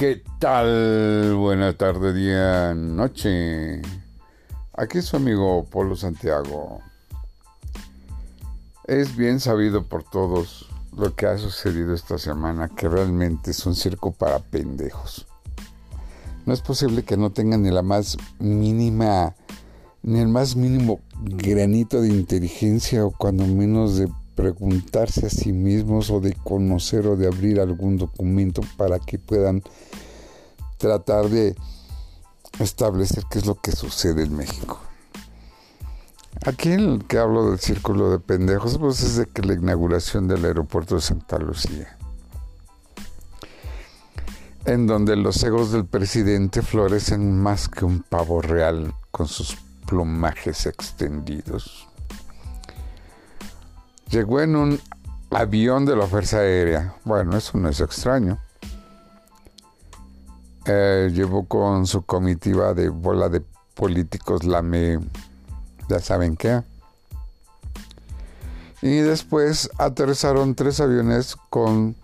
¿Qué tal? Buena tarde, día, noche. Aquí es su amigo Polo Santiago. Es bien sabido por todos lo que ha sucedido esta semana, que realmente es un circo para pendejos. No es posible que no tengan ni la más mínima, ni el más mínimo granito de inteligencia o cuando menos de preguntarse a sí mismos o de conocer o de abrir algún documento para que puedan tratar de establecer qué es lo que sucede en México. Aquí el que hablo del círculo de pendejos, pues es de que la inauguración del aeropuerto de Santa Lucía, en donde los egos del presidente florecen más que un pavo real con sus plumajes extendidos. Llegó en un avión de la Fuerza Aérea. Bueno, eso no es extraño. Eh, llevó con su comitiva de bola de políticos lame, ya saben qué. Y después aterrizaron tres aviones con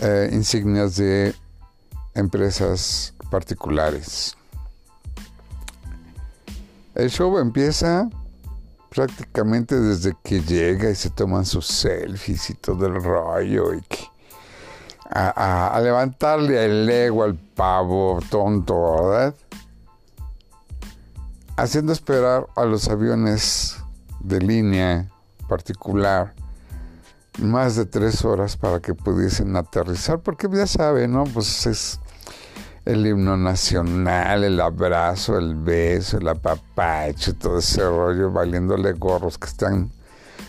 eh, insignias de empresas particulares. El show empieza prácticamente desde que llega y se toman sus selfies y todo el rollo y que a, levantarle el ego al pavo tonto, ¿verdad? Haciendo esperar a los aviones de línea particular más de tres horas para que pudiesen aterrizar, porque ya saben, ¿no? Pues es el himno nacional, el abrazo, el beso, el apapacho, todo ese rollo, valiéndole gorros que están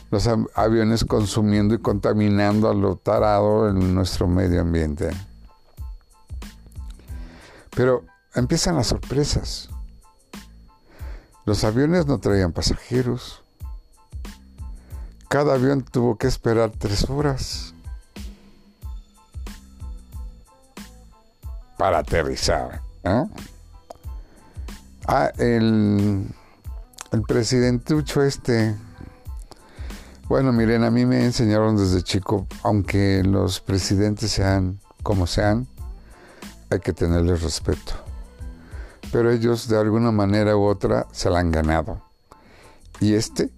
los aviones consumiendo y contaminando a lo tarado en nuestro medio ambiente. Pero empiezan las sorpresas. Los aviones no traían pasajeros. Cada avión tuvo que esperar tres horas. Para aterrizar. Ah, el, el presidentucho este. Bueno, miren, a mí me enseñaron desde chico, aunque los presidentes sean como sean, hay que tenerles respeto. Pero ellos de alguna manera u otra se la han ganado. Y este,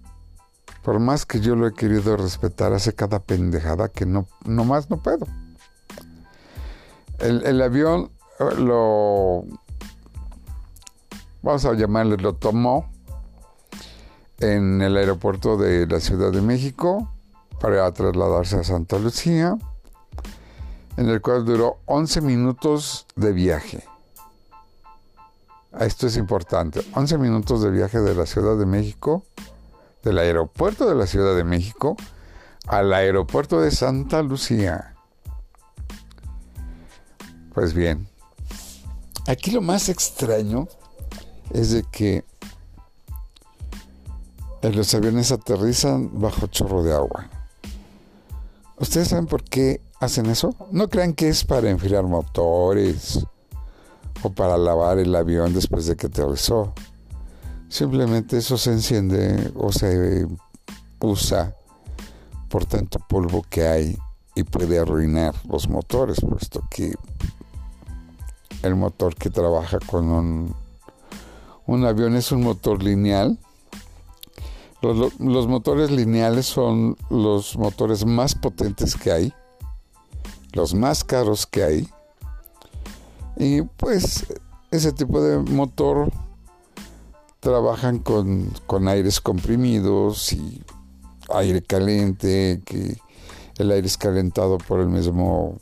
por más que yo lo he querido respetar, hace cada pendejada que no más no puedo. El, avión eh, lo, vamos a llamarle, lo tomó en el aeropuerto de la Ciudad de México para trasladarse a Santa Lucía, en el cual duró 11 minutos de viaje. Esto es importante, 11 minutos de viaje de la Ciudad de México, del aeropuerto de la Ciudad de México, al aeropuerto de Santa Lucía. Pues bien, aquí lo más extraño es de que los aviones aterrizan bajo chorro de agua. ¿Ustedes saben por qué hacen eso? No crean que es para enfriar motores o para lavar el avión después de que aterrizó. Simplemente eso se enciende o se usa por tanto polvo que hay y puede arruinar los motores, puesto que el motor que trabaja con un, avión es un motor lineal. Los, los, motores lineales son los motores más potentes que hay, los más caros que hay. Y pues ese tipo de motor trabajan con, con aires comprimidos y aire caliente, que el aire es calentado por el mismo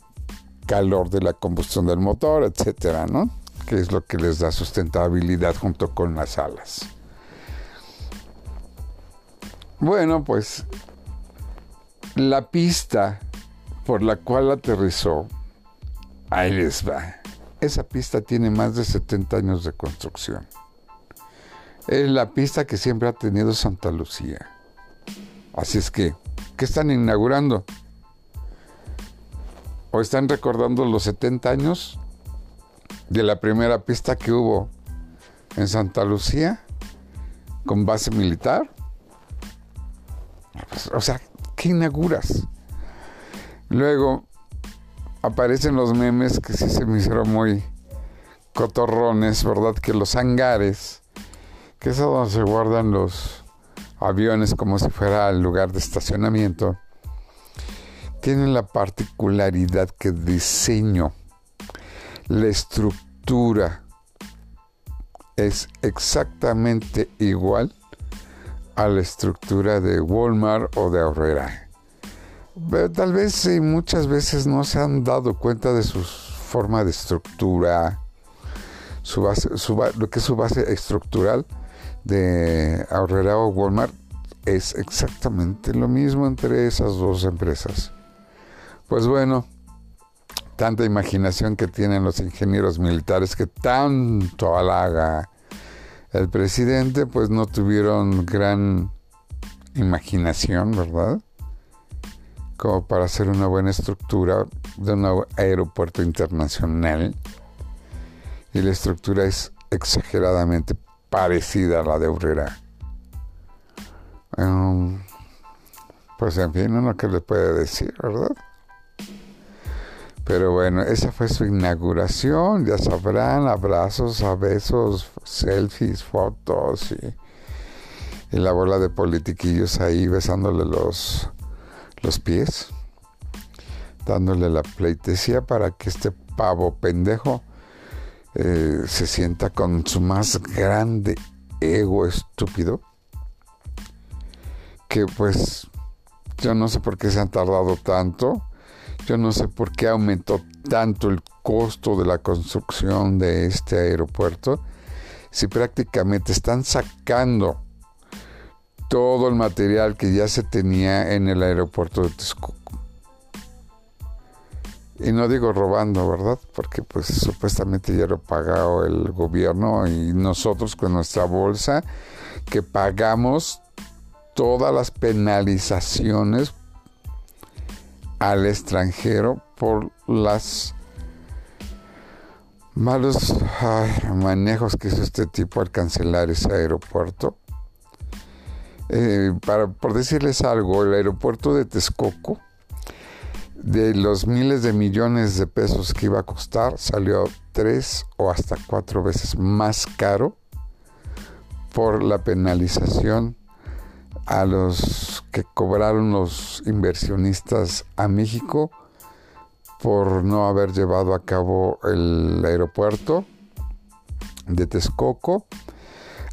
calor de la combustión del motor, etcétera, ¿no? Que es lo que les da sustentabilidad junto con las alas. Bueno, pues la pista por la cual aterrizó, ahí les va. Esa pista tiene más de 70 años de construcción. Es la pista que siempre ha tenido Santa Lucía. Así es que, ¿qué están inaugurando? O están recordando los 70 años de la primera pista que hubo en Santa Lucía con base militar. Pues, o sea, ¿qué inauguras? Luego, aparecen los memes que sí se me hicieron muy cotorrones, ¿verdad? Que los hangares, que es donde se guardan los aviones como si fuera el lugar de estacionamiento, tienen la particularidad que diseño, la estructura es exactamente igual a la estructura de Walmart o de Aurrera. Tal vez muchas veces no se han dado cuenta de su forma de estructura, su base, lo que es su base estructural de Aurrera o Walmart es exactamente lo mismo entre esas dos empresas. Pues bueno, tanta imaginación que tienen los ingenieros militares que tanto halaga el presidente, pues no tuvieron gran imaginación, ¿verdad? Como para hacer una buena estructura de un aeropuerto internacional. Y la estructura es exageradamente parecida a la de Urrera. Um, pues en fin, uno que le puede decir, ¿verdad? Pero bueno, esa fue su inauguración, ya sabrán, abrazos, a besos, selfies, fotos y, la bola de politiquillos ahí besándole los, los pies, dándole la pleitesía para que este pavo pendejo eh, se sienta con su más grande ego estúpido, que pues yo no sé por qué se han tardado tanto yo no sé por qué aumentó tanto el costo de la construcción de este aeropuerto si prácticamente están sacando todo el material que ya se tenía en el aeropuerto de Texcoco. Y no digo robando, ¿verdad? Porque pues supuestamente ya lo pagado el gobierno y nosotros con nuestra bolsa que pagamos todas las penalizaciones al extranjero por las malos manejos que hizo este tipo al cancelar ese aeropuerto. Eh, para, por decirles algo, el aeropuerto de Texcoco, de los miles de millones de pesos que iba a costar, salió tres o hasta cuatro veces más caro por la penalización a los que cobraron los inversionistas a México por no haber llevado a cabo el aeropuerto de Texcoco.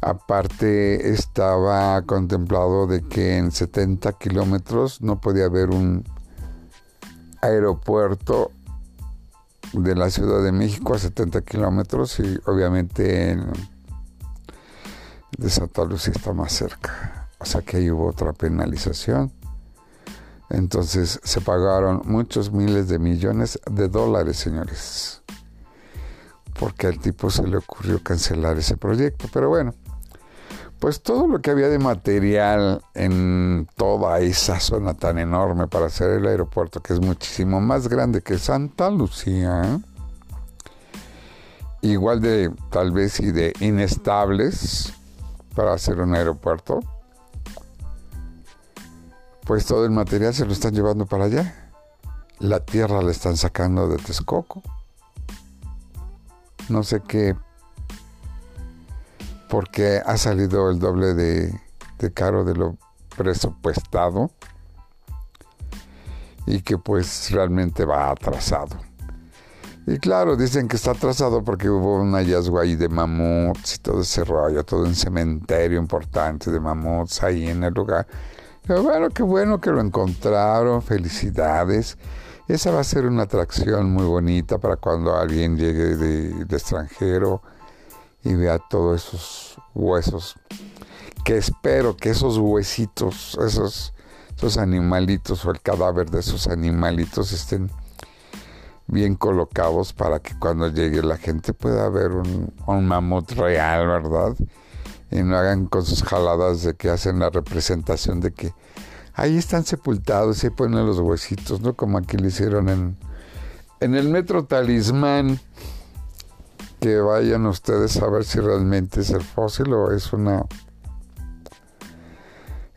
Aparte estaba contemplado de que en 70 kilómetros no podía haber un aeropuerto de la Ciudad de México a 70 kilómetros y obviamente de Santa Lucía está más cerca. O sea que ahí hubo otra penalización. Entonces se pagaron muchos miles de millones de dólares, señores. Porque al tipo se le ocurrió cancelar ese proyecto. Pero bueno, pues todo lo que había de material en toda esa zona tan enorme para hacer el aeropuerto, que es muchísimo más grande que Santa Lucía, igual de tal vez y de inestables para hacer un aeropuerto, pues todo el material se lo están llevando para allá. La tierra la están sacando de Texcoco. No sé qué, porque ha salido el doble de, caro de lo presupuestado y que pues realmente va atrasado. Y claro, dicen que está atrasado porque hubo un hallazgo ahí de mamuts y todo ese rollo, todo un cementerio importante de mamuts ahí en el lugar bueno, qué bueno que lo encontraron, felicidades. Esa va a ser una atracción muy bonita para cuando alguien llegue de, extranjero y vea todos esos huesos. Que espero que esos huesitos, esos, esos animalitos o el cadáver de esos animalitos estén bien colocados para que cuando llegue la gente pueda ver un, un mamut real, ¿verdad? Y no hagan con sus jaladas de que hacen la representación de que ahí están sepultados y ponen los huesitos, ¿no? Como aquí le hicieron en, en el metro Talismán. Que vayan ustedes a ver si realmente es el fósil o es una...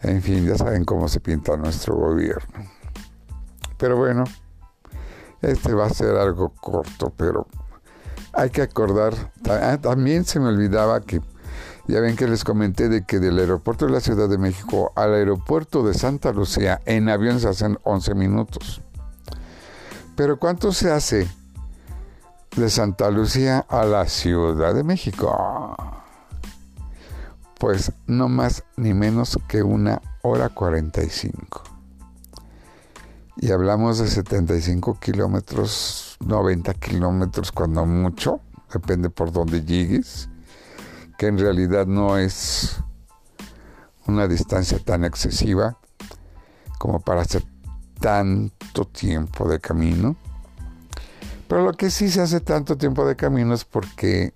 En fin, ya saben cómo se pinta nuestro gobierno. Pero bueno, Este va a ser algo corto, pero hay que acordar. Ah, también se me olvidaba que ya ven que les comenté de que del aeropuerto de la Ciudad de México al aeropuerto de Santa Lucía en avión se hacen 11 minutos. Pero ¿cuánto se hace de Santa Lucía a la Ciudad de México? Pues no más ni menos que una hora 45. Y hablamos de 75 kilómetros, 90 kilómetros cuando mucho, depende por dónde llegues que en realidad no es una distancia tan excesiva como para hacer tanto tiempo de camino. Pero lo que sí se hace tanto tiempo de camino es porque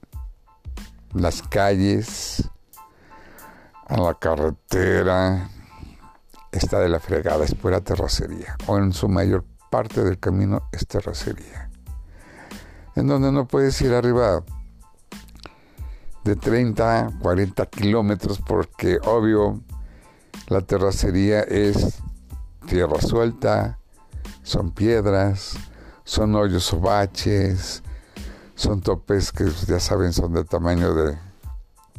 las calles, a la carretera, está de la fregada, es pura terracería. O en su mayor parte del camino es terracería. En donde no puedes ir arriba de 30, 40 kilómetros, porque obvio la terracería es tierra suelta, son piedras, son hoyos o baches, son topes que ya saben son del tamaño de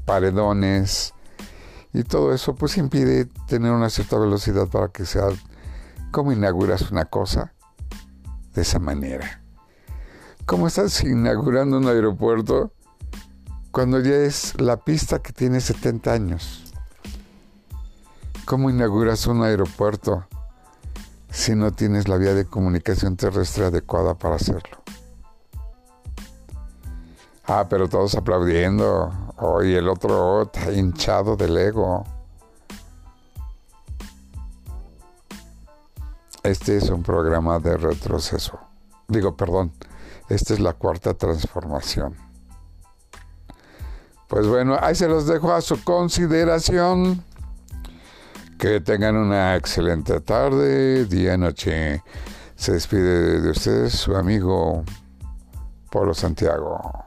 paredones y todo eso pues impide tener una cierta velocidad para que sea como inauguras una cosa de esa manera. ¿Cómo estás inaugurando un aeropuerto? Cuando ya es la pista que tiene 70 años. ¿Cómo inauguras un aeropuerto si no tienes la vía de comunicación terrestre adecuada para hacerlo? Ah, pero todos aplaudiendo. Oh, y el otro está hinchado del ego. Este es un programa de retroceso. Digo, perdón, esta es la cuarta transformación. Pues bueno, ahí se los dejo a su consideración. Que tengan una excelente tarde, día, noche. Se despide de ustedes su amigo Polo Santiago.